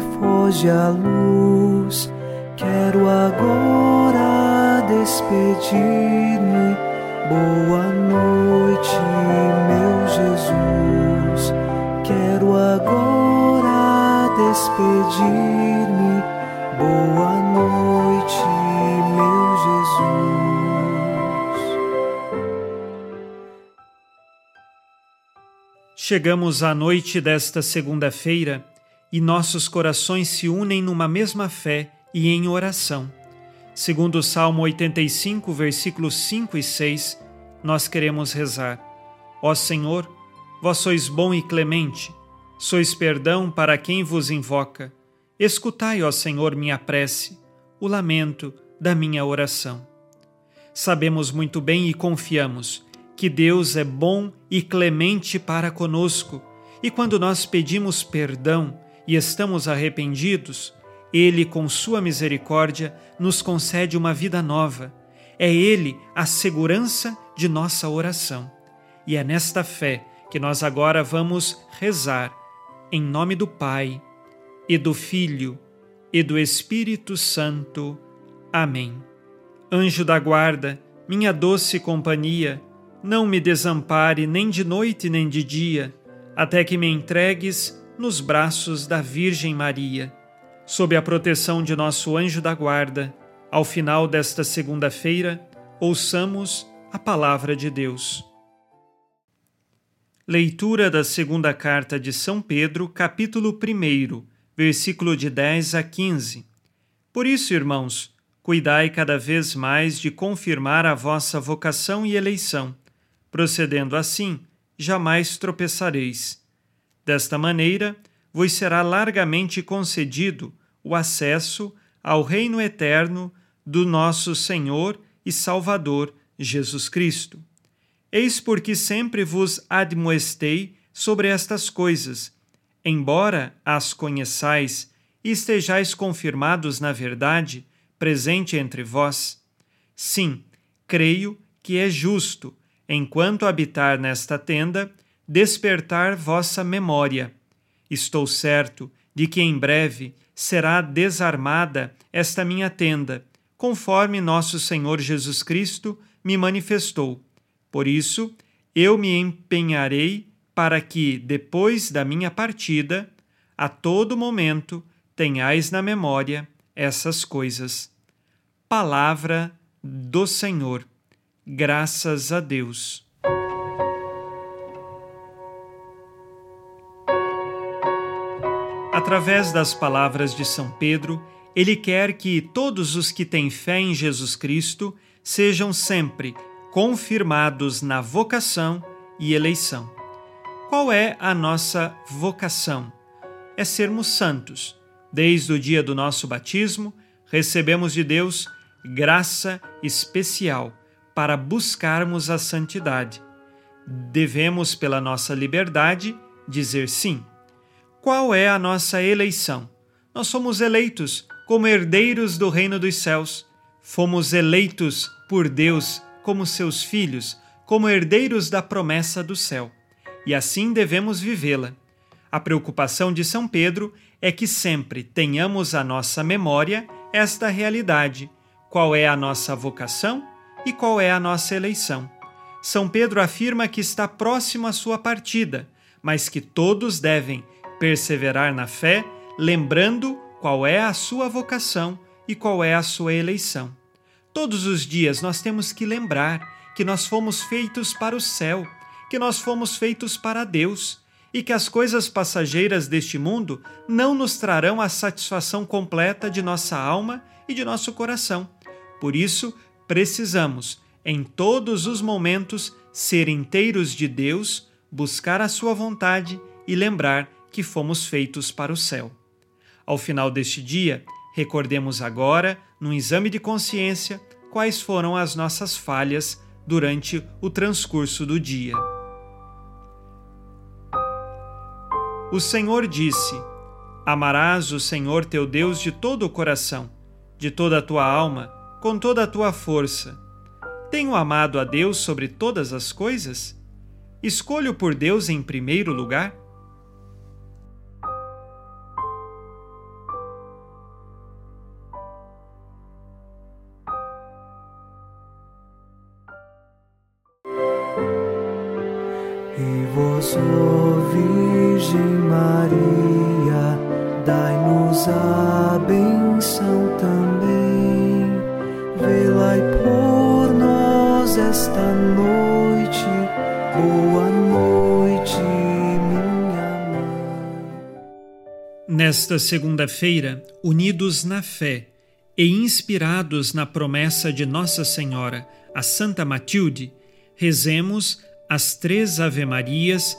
Foge a luz. Quero agora despedir-me. Boa noite, meu Jesus. Quero agora despedir-me. Boa noite, meu Jesus. Chegamos à noite desta segunda-feira e nossos corações se unem numa mesma fé e em oração. Segundo o Salmo 85, versículos 5 e 6, nós queremos rezar: Ó Senhor, vós sois bom e clemente, sois perdão para quem vos invoca. Escutai, ó Senhor, minha prece, o lamento da minha oração. Sabemos muito bem e confiamos que Deus é bom e clemente para conosco, e quando nós pedimos perdão e estamos arrependidos, Ele, com Sua misericórdia, nos concede uma vida nova. É Ele a segurança de nossa oração. E é nesta fé que nós agora vamos rezar, em nome do Pai e do Filho e do Espírito Santo. Amém. Anjo da guarda, minha doce companhia, não me desampare nem de noite nem de dia, até que me entregues nos braços da Virgem Maria. Sob a proteção de nosso anjo da guarda, ao final desta segunda-feira, ouçamos a palavra de Deus. Leitura da segunda carta de São Pedro, capítulo 1 versículo de 10 a 15. Por isso, irmãos, cuidai cada vez mais de confirmar a vossa vocação e eleição. Procedendo assim, jamais tropeçareis. Desta maneira, vos será largamente concedido o acesso ao reino eterno do nosso Senhor e Salvador Jesus Cristo. Eis porque sempre vos admoestei sobre estas coisas embora as conheçais e estejais confirmados na verdade presente entre vós, sim, creio que é justo, enquanto habitar nesta tenda, despertar vossa memória. Estou certo de que em breve será desarmada esta minha tenda, conforme nosso Senhor Jesus Cristo me manifestou. Por isso, eu me empenharei para que, depois da minha partida, a todo momento tenhais na memória essas coisas. Palavra do Senhor. Graças a Deus. Através das palavras de São Pedro, ele quer que todos os que têm fé em Jesus Cristo sejam sempre confirmados na vocação e eleição. Qual é a nossa vocação? É sermos santos. Desde o dia do nosso batismo, recebemos de Deus graça especial para buscarmos a santidade. Devemos, pela nossa liberdade, dizer sim. Qual é a nossa eleição? Nós somos eleitos como herdeiros do reino dos céus. Fomos eleitos por Deus como seus filhos, como herdeiros da promessa do céu e assim devemos vivê-la. A preocupação de São Pedro é que sempre tenhamos à nossa memória esta realidade: qual é a nossa vocação e qual é a nossa eleição. São Pedro afirma que está próximo à sua partida, mas que todos devem perseverar na fé, lembrando qual é a sua vocação e qual é a sua eleição. Todos os dias nós temos que lembrar que nós fomos feitos para o céu que nós fomos feitos para Deus e que as coisas passageiras deste mundo não nos trarão a satisfação completa de nossa alma e de nosso coração. Por isso, precisamos, em todos os momentos, ser inteiros de Deus, buscar a Sua vontade e lembrar que fomos feitos para o céu. Ao final deste dia, recordemos agora, num exame de consciência, quais foram as nossas falhas durante o transcurso do dia. O Senhor disse: Amarás o Senhor teu Deus de todo o coração, de toda a tua alma, com toda a tua força. Tenho amado a Deus sobre todas as coisas? Escolho por Deus em primeiro lugar? Virgem Maria, dai-nos a benção também. Por nós esta noite, boa noite, minha mãe. Nesta segunda-feira, unidos na fé e inspirados na promessa de Nossa Senhora, a Santa Matilde, rezemos as três Ave-Marias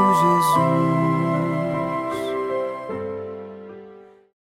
Jesus.